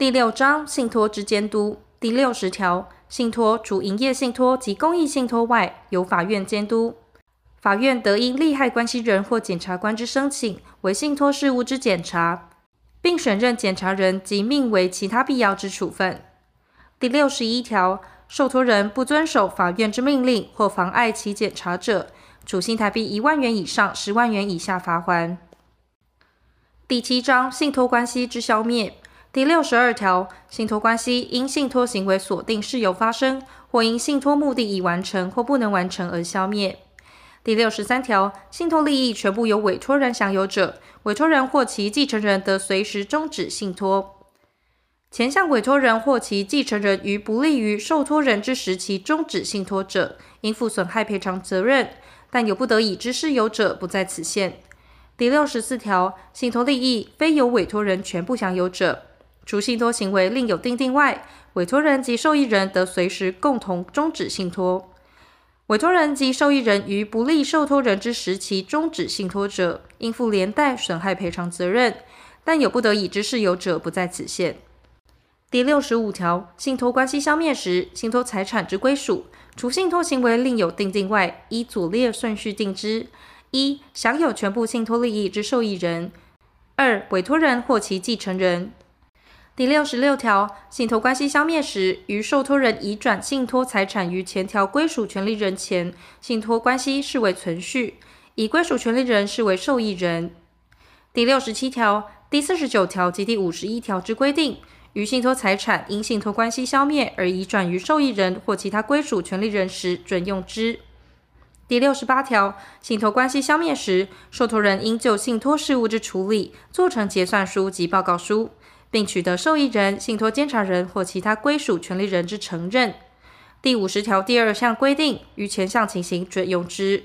第六章信托之监督第六十条，信托除营业信托及公益信托外，由法院监督。法院得因利害关系人或检察官之申请，为信托事务之检查，并选任检察人及命为其他必要之处分。第六十一条，受托人不遵守法院之命令或妨碍其检查者，处新台币一万元以上十万元以下罚锾。第七章信托关系之消灭。第六十二条，信托关系因信托行为锁定事由发生，或因信托目的已完成或不能完成而消灭。第六十三条，信托利益全部由委托人享有者，委托人或其继承人得随时终止信托。前项委托人或其继承人于不利于受托人之时期终止信托者，应负损害赔偿责任，但有不得已之事由者，不在此限。第六十四条，信托利益非由委托人全部享有者。除信托行为另有订定外，委托人及受益人得随时共同终止信托。委托人及受益人于不利受托人之时期终止信托者，应负连带损害赔偿责任，但有不得已之事由者，不在此限。第六十五条，信托关系消灭时，信托财产之归属，除信托行为另有订定外，依左列顺序定之：一、享有全部信托利益之受益人；二、委托人或其继承人。第六十六条，信托关系消灭时，于受托人移转信托财产于前条归属权利人前，信托关系视为存续，以归属权利人视为受益人。第六十七条、第四十九条及第五十一条之规定，于信托财产因信托关系消灭而移转于受益人或其他归属权利人时，准用之。第六十八条，信托关系消灭时，受托人应就信托事务之处理，做成结算书及报告书。并取得受益人、信托监察人或其他归属权利人之承认。第五十条第二项规定，于前项情形准用之。